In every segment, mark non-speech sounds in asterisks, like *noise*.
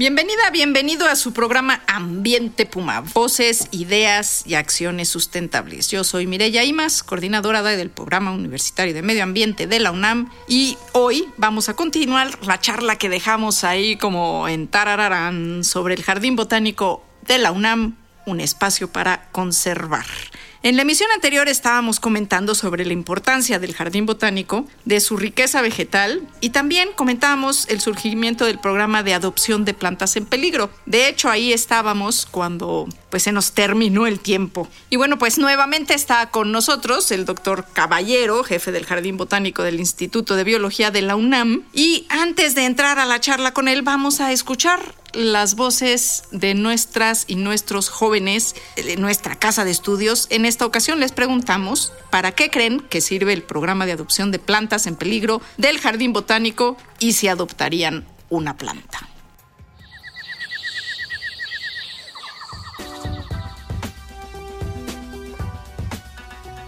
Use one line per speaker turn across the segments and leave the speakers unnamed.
Bienvenida, bienvenido a su programa Ambiente Puma, voces, ideas y acciones sustentables. Yo soy Mireya Imas, coordinadora del Programa Universitario de Medio Ambiente de la UNAM y hoy vamos a continuar la charla que dejamos ahí como en Tarararán sobre el Jardín Botánico de la UNAM, un espacio para conservar. En la emisión anterior estábamos comentando sobre la importancia del jardín botánico, de su riqueza vegetal y también comentábamos el surgimiento del programa de adopción de plantas en peligro. De hecho, ahí estábamos cuando pues se nos terminó el tiempo. Y bueno, pues nuevamente está con nosotros el doctor Caballero, jefe del Jardín Botánico del Instituto de Biología de la UNAM. Y antes de entrar a la charla con él, vamos a escuchar las voces de nuestras y nuestros jóvenes de nuestra casa de estudios. En esta ocasión les preguntamos para qué creen que sirve el programa de adopción de plantas en peligro del Jardín Botánico y si adoptarían una planta.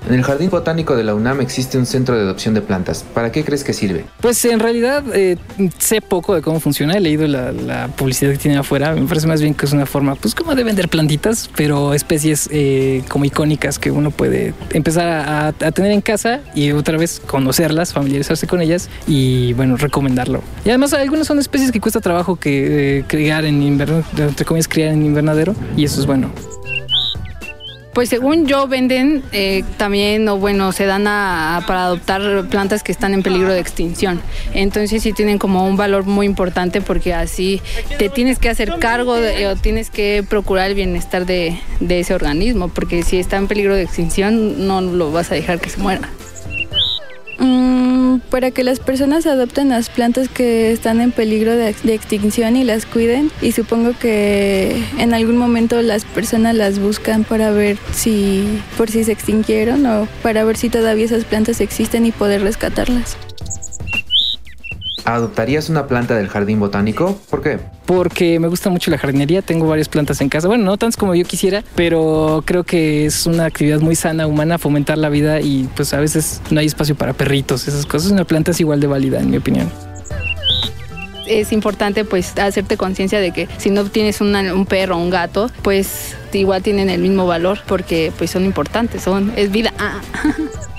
En el Jardín Botánico de la UNAM existe un centro de adopción de plantas. ¿Para qué crees que sirve?
Pues en realidad eh, sé poco de cómo funciona. He leído la, publicidad que tiene afuera. Me parece más bien que es una forma, pues como de vender plantitas, pero especies eh, como icónicas que uno puede empezar a, tener en casa y otra vez conocerlas, familiarizarse con ellas y bueno, recomendarlo. Y además algunas son especies que cuesta trabajo que eh, criar en invernadero, entre comillas, criar en invernadero y eso es bueno.
Pues según yo venden eh, también, o bueno, se dan a, para adoptar plantas que están en peligro de extinción. Entonces sí tienen como un valor muy importante porque así te tienes que hacer cargo o tienes que procurar el bienestar de, ese organismo, porque si está en peligro de extinción no lo vas a dejar que se muera.
Mm, para que las personas adopten las plantas que están en peligro de, extinción y las cuiden. Y supongo que en algún momento las personas las buscan para ver si por si se extinguieron o para ver si todavía esas plantas existen y poder rescatarlas.
¿Adoptarías una planta del jardín botánico? ¿Por qué?
Porque me gusta mucho la jardinería, tengo varias plantas en casa. Bueno, no tantas como yo quisiera, pero creo que es una actividad muy sana, humana, fomentar la vida y pues a veces no hay espacio para perritos, esas cosas. Una planta es igual de válida, en mi opinión
es importante pues hacerte conciencia de que si no tienes un perro o un gato, pues igual tienen el mismo valor porque pues son importantes, son es vida. Ah. *laughs*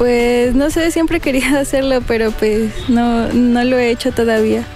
Pues no sé, siempre he querido *laughs* hacerlo, pero pues no, no lo he hecho todavía.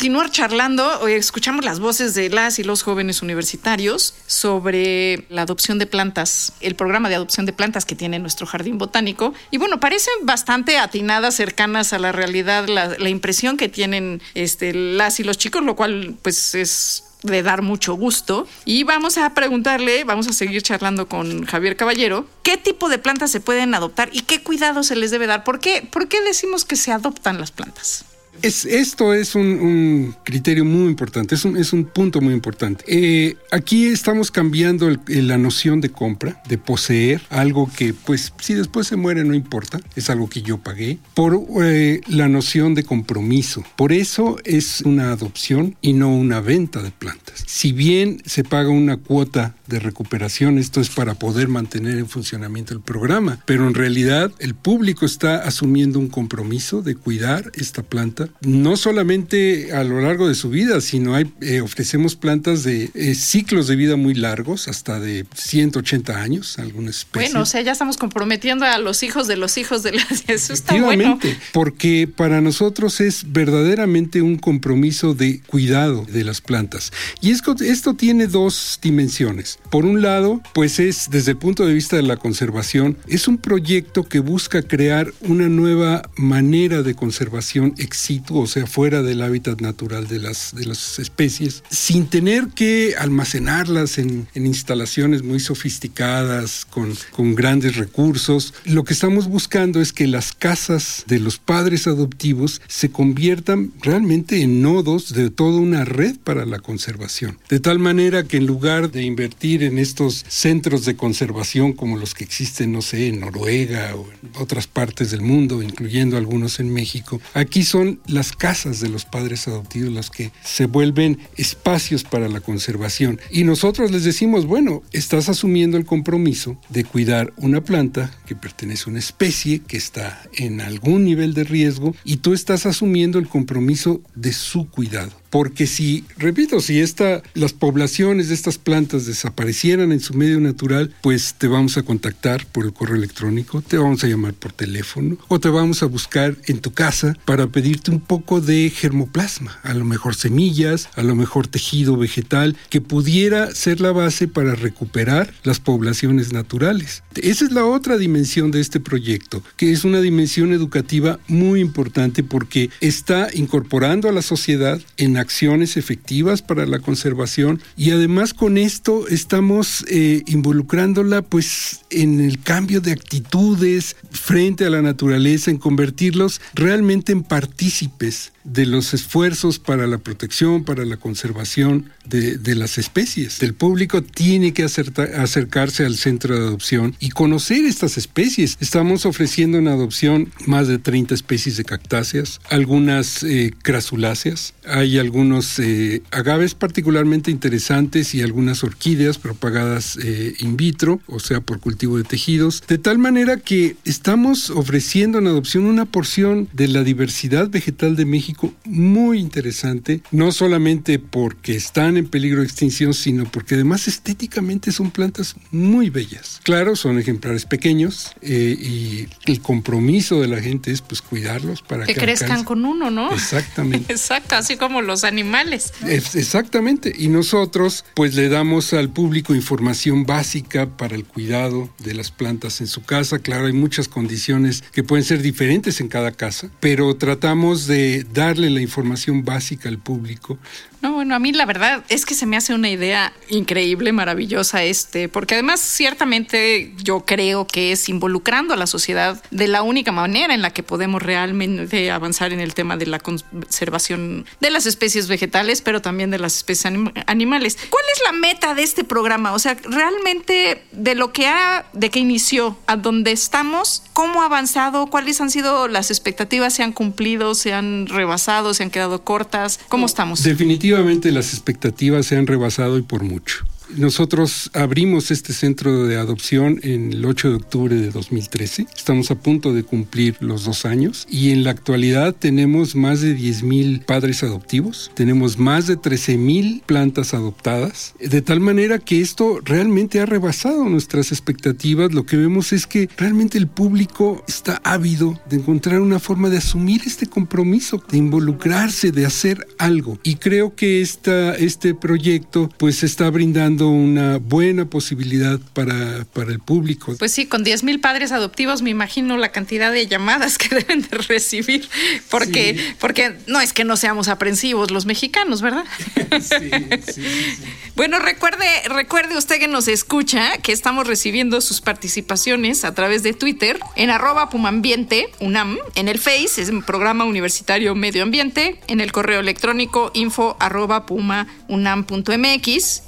Continuar charlando. Escuchamos las voces de las y los jóvenes universitarios sobre la adopción de plantas, el programa de adopción de plantas que tiene nuestro jardín botánico. Y bueno, parecen bastante atinadas, cercanas a la realidad, la, impresión que tienen este, las y los chicos, lo cual pues es de dar mucho gusto. Y vamos a preguntarle, vamos a seguir charlando con Javier Caballero, qué tipo de plantas se pueden adoptar y qué cuidado se les debe dar. ¿Por qué, ¿Por qué decimos que se adoptan las plantas?
Esto es un, criterio muy importante, es un, es un punto muy importante. Eh, aquí estamos cambiando la noción de compra, de poseer algo que, pues, si después se muere no importa, es algo que yo pagué, por eh, la noción de compromiso. Por eso es una adopción y no una venta de plantas. Si bien se paga una cuota de recuperación, esto es para poder mantener en funcionamiento el programa, pero en realidad el público está asumiendo un compromiso de cuidar esta planta no solamente a lo largo de su vida, sino hay, eh, ofrecemos plantas de eh, ciclos de vida muy largos, hasta de 180 años, algunas especies.
Bueno, o sea, ya estamos comprometiendo a los hijos de los hijos de las... *laughs* Eso está bueno.
porque para nosotros es verdaderamente un compromiso de cuidado de las plantas. Y esto, esto tiene dos dimensiones. Por un lado, pues es desde el punto de vista de la conservación, es un proyecto que busca crear una nueva manera de conservación ex o sea, fuera del hábitat natural de las, de las especies, sin tener que almacenarlas en, en instalaciones muy sofisticadas, con, con grandes recursos. Lo que estamos buscando es que las casas de los padres adoptivos se conviertan realmente en nodos de toda una red para la conservación. De tal manera que en lugar de invertir en estos centros de conservación como los que existen, no sé, en Noruega o en otras partes del mundo, incluyendo algunos en México, aquí son las casas de los padres adoptivos las que se vuelven espacios para la conservación. Y nosotros les decimos, bueno, estás asumiendo el compromiso de cuidar una planta que pertenece a una especie que está en algún nivel de riesgo y tú estás asumiendo el compromiso de su cuidado. Porque si, repito, si esta, las poblaciones de estas plantas desaparecieran en su medio natural, pues te vamos a contactar por el correo electrónico, te vamos a llamar por teléfono o te vamos a buscar en tu casa para pedirte un poco de germoplasma, a lo mejor semillas, a lo mejor tejido vegetal, que pudiera ser la base para recuperar las poblaciones naturales. Esa es la otra dimensión de este proyecto, que es una dimensión educativa muy importante porque está incorporando a la sociedad en acciones efectivas para la conservación. Y además con esto estamos eh, involucrándola pues en el cambio de actitudes frente a la naturaleza, en convertirlos realmente en partícipes de los esfuerzos para la protección, para la conservación de, de las especies. El público tiene que acercarse al centro de adopción y conocer estas especies. Estamos ofreciendo en adopción más de 30 especies de cactáceas, algunas eh, crasuláceas, hay algunos eh, agaves particularmente interesantes y algunas orquídeas propagadas eh, in vitro, o sea, por cultivo de tejidos, de tal manera que estamos ofreciendo en adopción una porción de la diversidad vegetal de México muy interesante, no solamente porque están en peligro de extinción, sino porque además estéticamente son plantas muy bellas. Claro, son ejemplares pequeños eh, y el compromiso de la gente es pues cuidarlos para
que,
que
crezcan con uno, ¿no?
Exactamente. *laughs*
Exacto, así como los animales.
Es- Exactamente. Y nosotros pues le damos al público información básica para el cuidado de las plantas en su casa. Claro, hay muchas condiciones que pueden ser diferentes en cada casa, pero tratamos de darle la información básica al público.
No, bueno, a mí la verdad es que se me hace una idea increíble, maravillosa este, porque además ciertamente yo creo que es involucrando a la sociedad de la única manera en la que podemos realmente avanzar en el tema de la conservación de las especies vegetales, pero también de las especies anim- animales. ¿Cuál es la meta de este programa? O sea, realmente de lo que ha, de que inició a donde estamos, ¿cómo ha avanzado? ¿Cuáles han sido las expectativas? ¿Se han cumplido? ¿Se han rebasado? ¿Se han quedado cortas? ¿Cómo estamos?
Definitivamente las expectativas se han rebasado y por mucho. Nosotros abrimos este centro de adopción en el 8 de octubre de 2013. Estamos a punto de cumplir los dos años y en la actualidad tenemos más de 10 mil padres adoptivos, tenemos más de 13 mil plantas adoptadas, de tal manera que esto realmente ha rebasado nuestras expectativas. Lo que vemos es que realmente el público está ávido de encontrar una forma de asumir este compromiso, de involucrarse, de hacer algo. Y creo que esta, este proyecto pues está brindando una buena posibilidad para, para el público.
Pues sí, con 10 mil padres adoptivos me imagino la cantidad de llamadas que *laughs* deben de recibir, porque, porque no es que no seamos aprensivos los mexicanos, ¿verdad? *laughs* Bueno, recuerde, recuerde usted que nos escucha que estamos recibiendo sus participaciones a través de Twitter en arroba pumambiente UNAM, en el Face, es un programa universitario medio ambiente, en el correo electrónico info arroba puma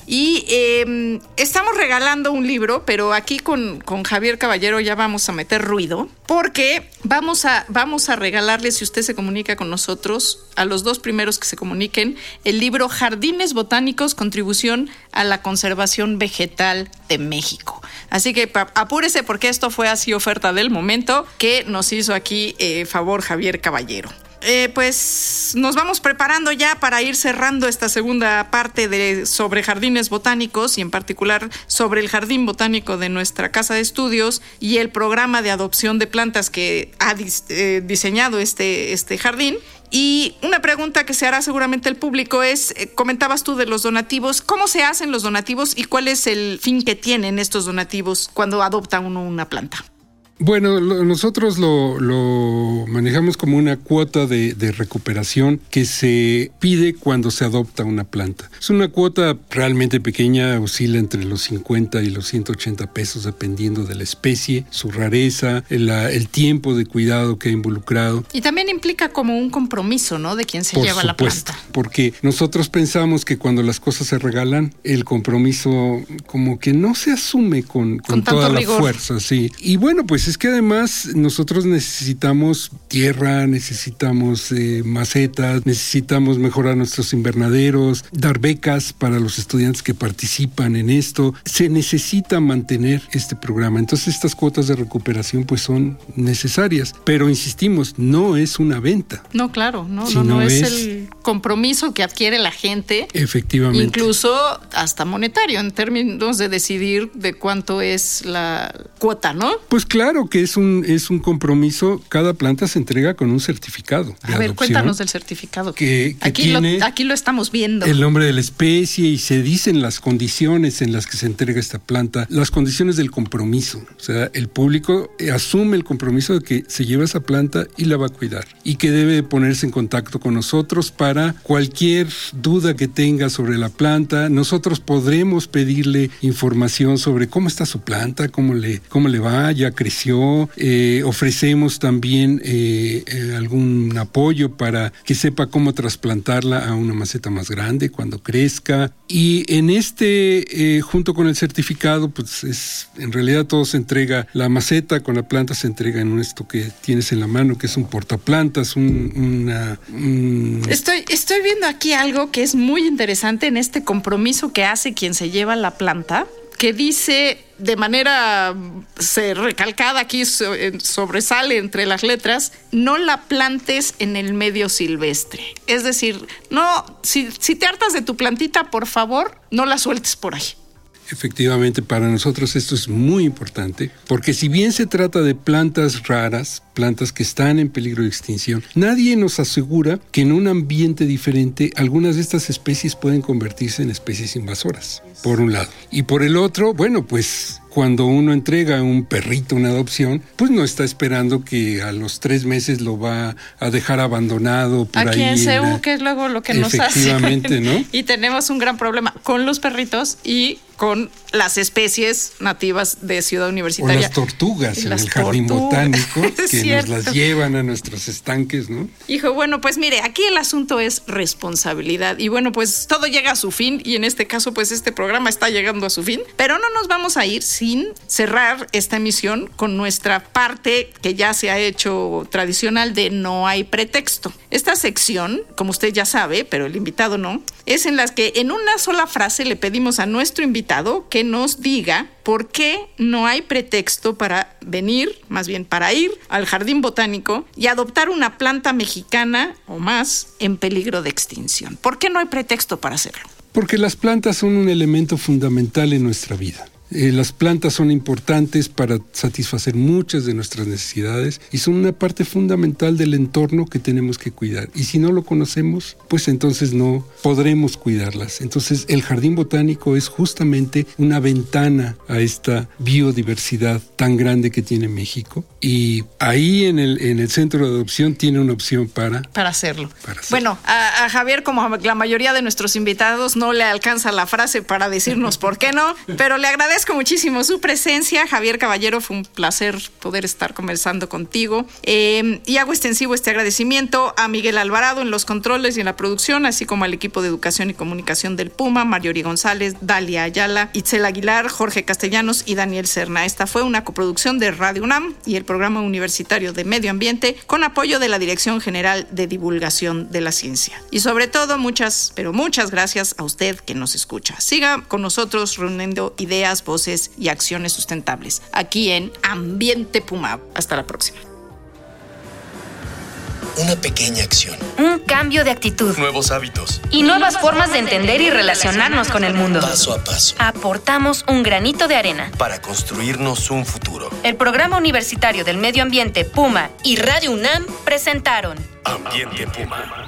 y eh, estamos regalando un libro, pero aquí con, con Javier Caballero ya vamos a meter ruido, porque vamos a, vamos a regalarle, si usted se comunica con nosotros, a los dos primeros que se comuniquen, el libro Jardines Botánicos, Contribución a la Conservación Vegetal de México. Así que apúrese porque esto fue así oferta del momento que nos hizo aquí eh, favor Javier Caballero. Eh, pues nos vamos preparando ya para ir cerrando esta segunda parte de sobre jardines botánicos y en particular sobre el jardín botánico de nuestra casa de estudios y el programa de adopción de plantas que ha eh, diseñado este, este jardín. Y una pregunta que se hará seguramente el público es, eh, comentabas tú de los donativos, ¿cómo se hacen los donativos y cuál es el fin que tienen estos donativos cuando adopta uno una planta?
Bueno, lo- nosotros lo, lo manejamos como una cuota de, de recuperación que se pide cuando se adopta una planta. Es una cuota realmente pequeña, oscila entre los 50 y los 180 pesos dependiendo de la especie, su rareza, el, tiempo de cuidado que ha involucrado.
Y también implica como un compromiso, ¿no? De quien se
Por
lleva la planta.
porque nosotros pensamos que cuando las cosas se regalan, el compromiso como que no se asume con, con
Con
toda la
rigor.
fuerza, sí. Y bueno, pues es que además nosotros necesitamos tierra, necesitamos eh, macetas, necesitamos mejorar nuestros invernaderos, dar becas para los estudiantes que participan en esto. Se necesita mantener este programa. Entonces estas cuotas de recuperación pues son necesarias, pero insistimos, no es una venta.
No, claro, no, no, no,
no
es,
es-
el compromiso que adquiere la gente,
Efectivamente.
incluso hasta monetario, en términos de decidir de cuánto es la cuota, ¿no?
Pues claro que es un, es un compromiso. Cada planta se entrega con un certificado.
A ver, cuéntanos del certificado.
Que- que
aquí,
tiene
lo, aquí lo estamos viendo.
El nombre de la especie y se dicen las condiciones en las que se entrega esta planta, las condiciones del compromiso. O sea, el público asume el compromiso de que se lleva esa planta y la va a cuidar y que debe ponerse en contacto con nosotros para cualquier duda que tenga sobre la planta. Nosotros podremos pedirle información sobre cómo está su planta, cómo le, cómo le va, ya creció. Eh, ofrecemos también eh, eh, algún apoyo para que sepa cómo trasplantarla a una maceta más grande cuando crezca. Y en este, junto con el certificado, pues es, en realidad todo se entrega, la maceta con la planta se entrega en esto que tienes en la mano, que es un portaplantas, un, una... un-
Estoy, estoy viendo aquí algo que es muy interesante en este compromiso que hace quien se lleva la planta, que dice de manera se recalcada aquí en- sobresale entre las letras, no la plantes en el medio silvestre. Es decir, no, si, si te hartas de tu plantita, por favor, no la sueltes por ahí.
Efectivamente, para nosotros esto es muy importante, porque si bien se trata de plantas raras, plantas que están en peligro de extinción, nadie nos asegura que en un ambiente diferente algunas de estas especies pueden convertirse en especies invasoras, por un lado. Y por el otro, bueno, pues cuando uno entrega un perrito una adopción, pues no está esperando que a los tres meses lo va a dejar abandonado por
Aquí
ahí.
en
en
CEU, que es luego lo que nos hace.
¿no? *laughs*
y tenemos un gran problema con los perritos y con las especies nativas de Ciudad
O
Universitaria.
las tortugas en
las
el jardín botánico *laughs* que nos las llevan a nuestros estanques, ¿no?
Hijo, bueno, pues mire, aquí el asunto es responsabilidad. Y bueno, pues todo llega a su fin y en este caso, pues este programa está llegando a su fin. Pero no nos vamos a ir sin cerrar esta emisión con nuestra parte que ya se ha hecho tradicional de No hay pretexto. Esta sección, como usted ya sabe, pero el invitado no, es en las que en una sola frase le pedimos a nuestro invitado que nos diga por qué no hay pretexto para venir, más bien para ir al jardín botánico y adoptar una planta mexicana o más en peligro de extinción. ¿Por qué no hay pretexto para hacerlo?
Porque las plantas son un elemento fundamental en nuestra vida. Eh, las plantas son importantes para satisfacer muchas de nuestras necesidades y son una parte fundamental del entorno que tenemos que cuidar. Y si no lo conocemos, pues entonces no podremos cuidarlas. Entonces el jardín botánico es justamente una ventana a esta biodiversidad tan grande que tiene México. Y ahí en el, en el centro de adopción tiene una opción para...
Para hacerlo.
Para hacerlo.
Bueno, a, a Javier, como la mayoría de nuestros invitados, no le alcanza la frase para decirnos por qué no, pero le agradezco muchísimo su presencia. Javier Caballero, fue un placer poder estar conversando contigo. Eh, y hago extensivo este agradecimiento a Miguel Alvarado en los controles y en la producción, así como al equipo de educación y comunicación del Puma, Mariori González, Dalia Ayala, Itzel Aguilar, Jorge Castellanos y Daniel Serna. Esta fue una coproducción de Radio UNAM y el Programa Universitario de Medio Ambiente con apoyo de la Dirección General de Divulgación de la Ciencia. Y sobre todo, muchas, pero muchas gracias a usted que nos escucha. Siga con nosotros reuniendo ideas, voces y acciones sustentables aquí en Ambiente Puma. Hasta la próxima.
Una pequeña acción.
Un cambio de actitud.
Nuevos hábitos.
Y nuevas formas de entender y relacionarnos con el mundo.
Paso a paso.
Aportamos un granito de arena.
Para construirnos un futuro.
El Programa Universitario del Medio Ambiente Puma y Radio UNAM presentaron
Ambiente Puma.